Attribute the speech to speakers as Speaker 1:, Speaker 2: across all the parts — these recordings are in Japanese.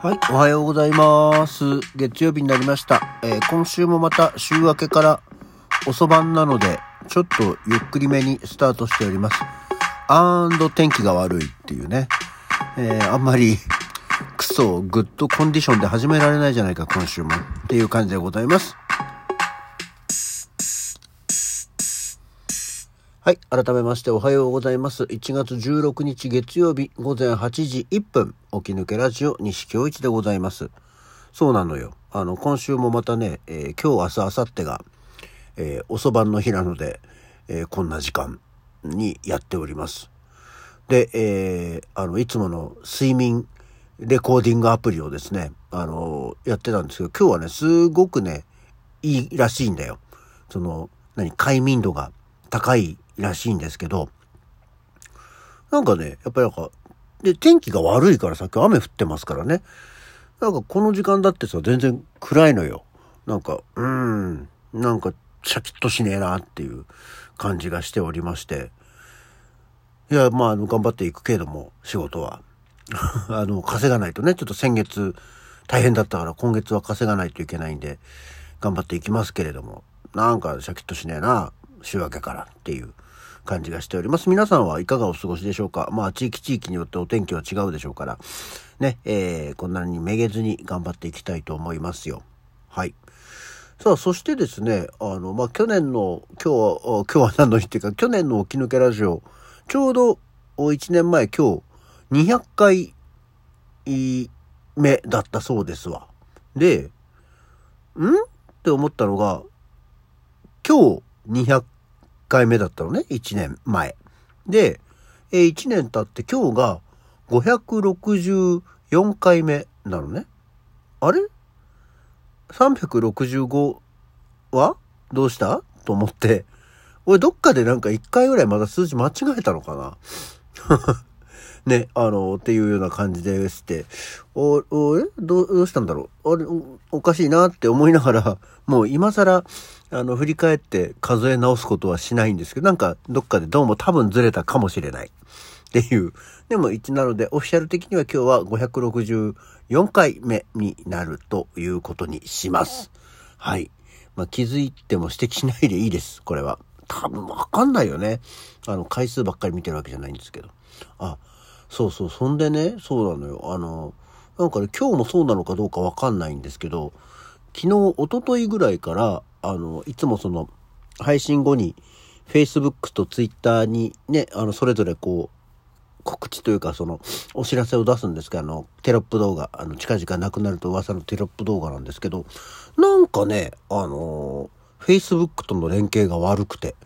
Speaker 1: はい、おはようございます。月曜日になりました。えー今週もまた週明けから遅番なので、ちょっとゆっくりめにスタートしております。アンド天気が悪いっていうね。えーあんまりクソグッドコンディションで始められないじゃないか、今週も。っていう感じでございます。はい。改めましておはようございます。1月16日月曜日午前8時1分、起き抜けラジオ西京一でございます。そうなのよ。あの、今週もまたね、えー今日、明日、明後日が、えー遅番の日なので、えーこんな時間にやっております。で、えあの、いつもの睡眠レコーディングアプリをですね、あのやってたんですけど、今日はね、すごくね、いいらしいんだよ。その、何、快眠度が高いらしいんですけど、なんかね、やっぱりなんか、で、天気が悪いからさっき雨降ってますからね。なんかこの時間だってさ、全然暗いのよ。なんか、うーん、なんか、シャキッとしねえなっていう感じがしておりまして。いや、まあ、頑張っていくけれども、仕事は。あの、稼がないとね、ちょっと先月大変だったから今月は稼がないといけないんで、頑張っていきますけれども、なんかシャキッとしねえな、週明けからっていう感じがしております。皆さんはいかがお過ごしでしょうか？まあ、地域地域によってお天気は違うでしょうから、ね、えー、こんなにめげずに頑張っていきたいと思いますよ。はい。さあ、そしてですね、あの、まあ、去年の、今日は、今日は何の日っていうか、去年の起き抜けラジオ、ちょうどお1年前、今日、200回目だったそうですわ。で、ん？って思ったのが、今日200回目だったのね、1年前。で、え1年経って今日が564回目なのね。あれ ?365 はどうした？と思って、俺どっかでなんか1回ぐらいまだ数字間違えたのかな？ね、あの、っていうような感じでして、お、お、え？どう、したんだろう？あれ、おおかしいなって思いながら、もう今更、あの、振り返って数え直すことはしないんですけど、なんかどっかでどうも多分ずれたかもしれない。っていう。でも1なので、オフィシャル的には今日は564回目になるということにします。はい。まあ、気づいても指摘しないでいいです。これは。多分わかんないよね。あの、回数ばっかり見てるわけじゃないんですけど。あ、そうそう。そんでね、そうなのよ。あの、なんかね、今日もそうなのかどうかわかんないんですけど、昨日、一昨日ぐらいから、あの、いつもその、配信後に、Facebook と Twitter にね、あの、それぞれこう、告知というか、その、お知らせを出すんですけど、あの、テロップ動画、あの、近々なくなると噂のテロップ動画なんですけど、なんかね、あの Facebook との連携が悪くて、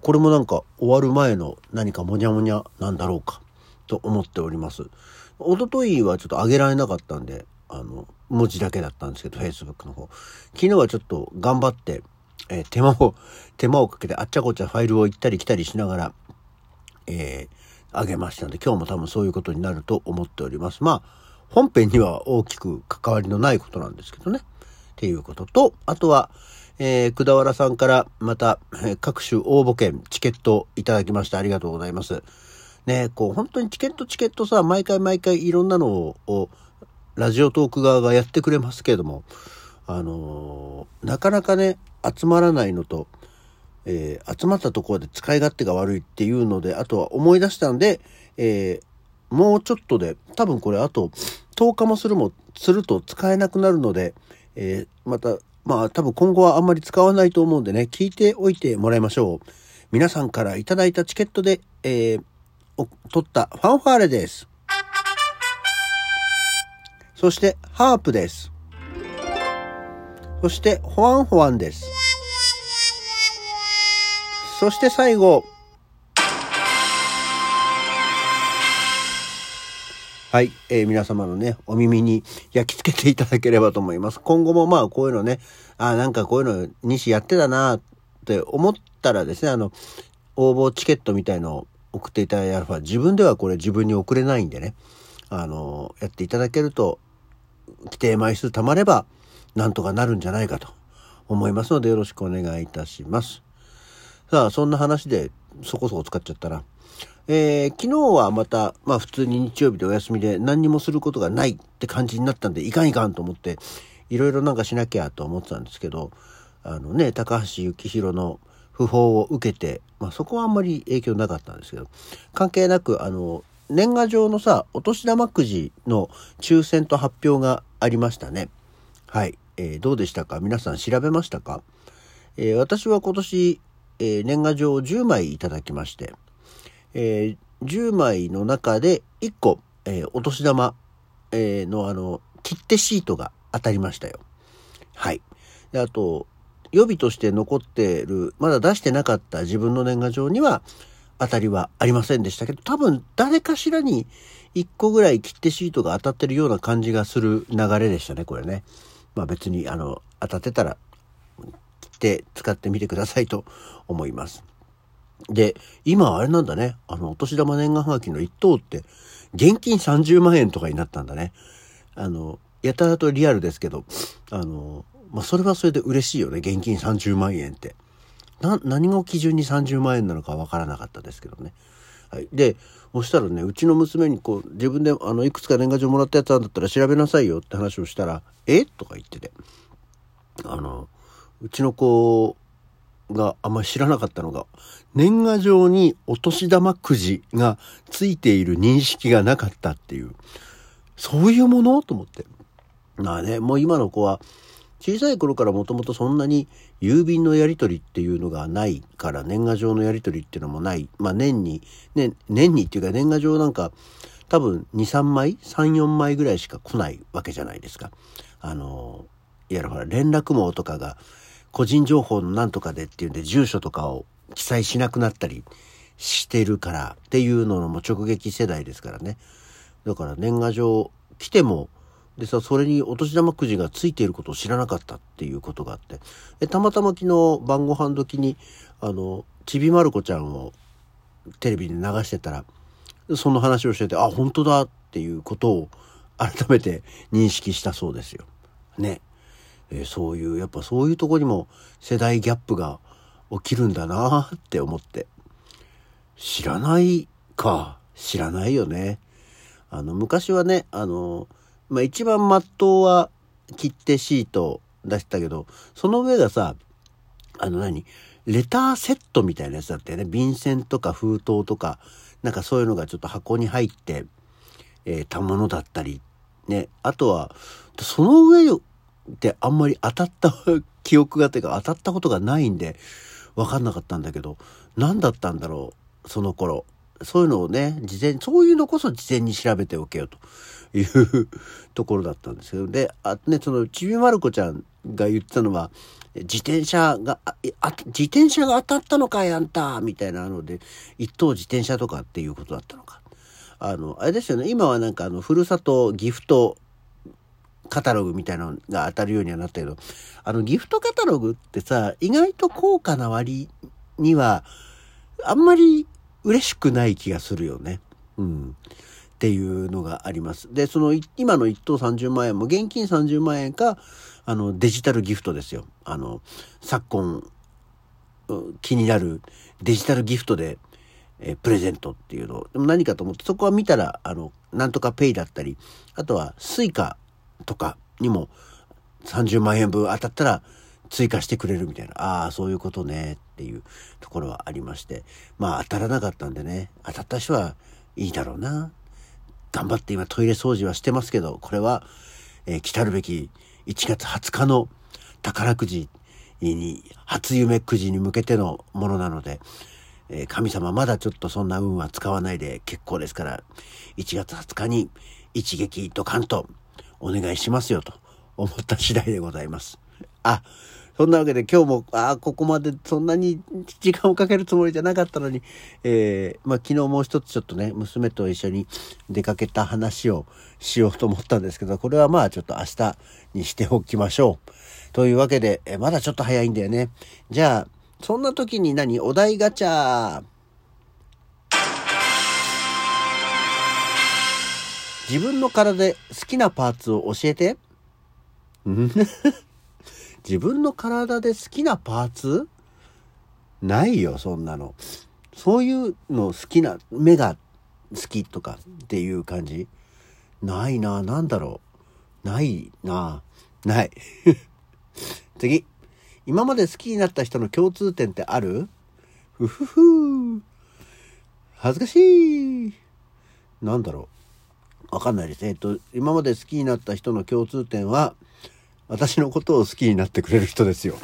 Speaker 1: これもなんか終わる前の何かモニャモニャなんだろうか、と思っております。一昨日はちょっと上げられなかったんで、あの、文字だけだったんですけど、Facebook の方。昨日はちょっと頑張って、えー手間を、手間をかけてあっちゃこっちゃファイルを行ったり来たりしながら、えー上げましたので、今日も多分そういうことになると思っております。まあ、本編には大きく関わりのないことなんですけどね。っていうことと、あとは、えー、くだわらさんからまた、えー各種応募券、チケットいただきましてありがとうございます。ね、こう、本当にチケットチケットさ、毎回毎回いろんなのを、ラジオトーク側がやってくれますけれども、あのーなかなかね、集まらないのと、えー集まったところで使い勝手が悪いっていうので、あとは思い出したんで、えーもうちょっとで、多分これあと10日もするも、すると使えなくなるので、えーまた、まあ多分今後はあんまり使わないと思うんでね、聞いておいてもらいましょう。皆さんからいただいたチケットで、えー取ったファンファーレです。そして、ハープです。そして、ホワンホワンです。そして最後。はい、えー皆様のね、お耳に焼き付けていただければと思います。今後もまあこういうのね、あなんかこういうの西やってたなって思ったらですね、あの、応募チケットみたいのを送っていただいたら、自分ではこれ自分に送れないんでね、あの、やっていただけると、規定枚数貯まれば、なんとかなるんじゃないかと思いますので、よろしくお願いいたします。さあ、そんな話で、そこそこ使っちゃったな。えー、昨日はまた、まあ普通に日曜日でお休みで何にもすることがないって感じになったんで、いかんいかんと思って、いろいろなんかしなきゃと思ってたんですけど、あのね、高橋幸宏の訃報を受けて、まあそこはあんまり影響なかったんですけど、関係なく、あの、年賀状のさ、お年玉くじの抽選と発表がありましたね。はい。えー、どうでしたか？皆さん調べましたか、えー、私は今年、えー、年賀状を10枚いただきまして、え10枚の中で1個、えお年玉、えのあの、切手シートが当たりましたよ。はい。であと、予備として残っている、まだ出してなかった自分の年賀状には、当たりはありませんでしたけど、多分誰かしらに1個ぐらい切手シートが当たってるような感じがする流れでしたね、これね。まあ別に、あの、当たってたら、切って使ってみてくださいと思います。で、今あれなんだね。あの、お年玉年賀はがきの1等って、現金30万円とかになったんだね。あの、やたらとリアルですけど、あの、まあ、それはそれで嬉しいよね。現金30万円って。な、何を基準に30万円なのかわからなかったですけどね。はい。で、そしたらね、うちの娘にこう、自分であの、いくつか年賀状もらったやつなんだったら調べなさいよって話をしたら、え？とか言ってて。あの、うちの子があんまり知らなかったのが、年賀状にお年玉くじがついている認識がなかったっていう、そういうもの？と思って。まあね、もう今の子は、小さい頃からもともとそんなに郵便のやり取りっていうのがないから年賀状のやり取りっていうのもない。まあ年に、ね、年にっていうか年賀状なんか多分2、3枚 ?3、4枚ぐらいしか来ないわけじゃないですか。あの、いわゆるほら連絡網とかが個人情報のなんとかでっていうんで住所とかを記載しなくなったりしてるからっていうのも直撃世代ですからね。だから年賀状来てもでさ、それにお年玉くじがついていることを知らなかったっていうことがあって。でたまたま昨日晩ご飯時に、あの、ちびまる子ちゃんをテレビで流してたら、その話をしてて、あ、本当だっていうことを改めて認識したそうですよ。ね。え、そういう、やっぱそういうとこにも世代ギャップが起きるんだなって思って。知らないか。知らないよね。あの、昔はね、あの、まあ一番まっとうは切手シート出したけど、その上がさ、あの何？レターセットみたいなやつだったよね。便箋とか封筒とか、なんかそういうのがちょっと箱に入って、えー、たものだったり、ね。あとは、その上であんまり当たった記憶がてか当たったことがないんで、わかんなかったんだけど、何だったんだろう、その頃。そういうのをね、事前、そういうのこそ事前に調べておけよと。いうところだったんですけど、で、あね、その、ちびまる子ちゃんが言ってたのは、自転車が、あ、自転車が当たったのかい、あんたみたいなので、一等自転車とかっていうことだったのか。あの、あれですよね、今はなんかあの、ふるさとギフトカタログみたいなのが当たるようにはなったけど、あの、ギフトカタログってさ、意外と高価な割には、あんまり嬉しくない気がするよね。うん。っていうのがあります。で、その今の1等30万円も現金30万円か、あのデジタルギフトですよ。あの、昨今気になるデジタルギフトで、えプレゼントっていうのを、でも何かと思って、そこは見たら、あの、なんとかペイだったり、あとはスイカとかにも30万円分当たったら追加してくれるみたいな、ああ、そういうことねっていうところはありまして、まあ当たらなかったんでね、当たった人はいいだろうな頑張って今トイレ掃除はしてますけど、これは、えー、来たるべき1月20日の宝くじに、初夢くじに向けてのものなので、えー、神様まだちょっとそんな運は使わないで結構ですから、1月20日に一撃ドカンとお願いしますよと思った次第でございます。あ、そんなわけで今日も、ああ、ここまでそんなに時間をかけるつもりじゃなかったのに、えー、まあ昨日もう一つちょっとね、娘と一緒に出かけた話をしようと思ったんですけど、これはまあちょっと明日にしておきましょう。というわけで、えまだちょっと早いんだよね。じゃあ、そんな時に何？お題ガチャ自分の体で好きなパーツを教えて。自分の体で好きなパーツ？ないよ、そんなの。そういうの好きな、目が好きとかっていう感じ？ないな、なんだろう？ないな、ない。次。今まで好きになった人の共通点ってある？ふふふ恥ずかしい。なんだろう？わかんないです。えっと、今まで好きになった人の共通点は、私のことを好きになってくれる人ですよ。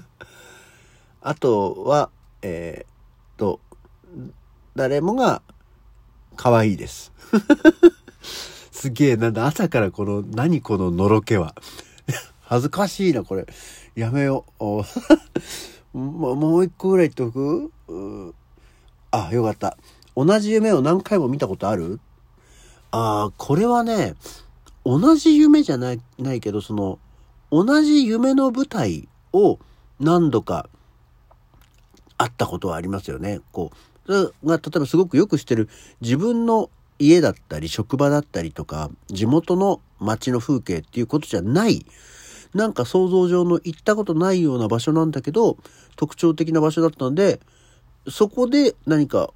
Speaker 1: あとは、えー、っと、誰もが可愛いです。すげえ、なんだ、朝からこの、何こののろけは。恥ずかしいな、これ。やめよう。もう一個ぐらい言っとく？あ、よかった。同じ夢を何回も見たことある？ああ、これはね、同じ夢じゃない、ないけど、その、同じ夢の舞台を何度か会ったことはありますよね。こう、が例えばすごくよく知ってる自分の家だったり職場だったりとか地元の街の風景っていうことじゃないなんか想像上の行ったことないような場所なんだけど特徴的な場所だったんでそこで何か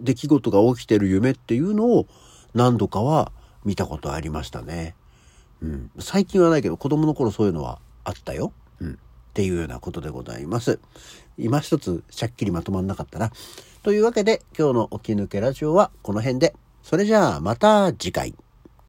Speaker 1: 出来事が起きてる夢っていうのを何度かは見たことありましたね。うん、最近はないけど子供の頃そういうのはあったよ。うん、っていうようなことでございます。今一つしゃっきりまとまんなかったな。というわけで今日の起き抜けラジオはこの辺で。それじゃあまた次回。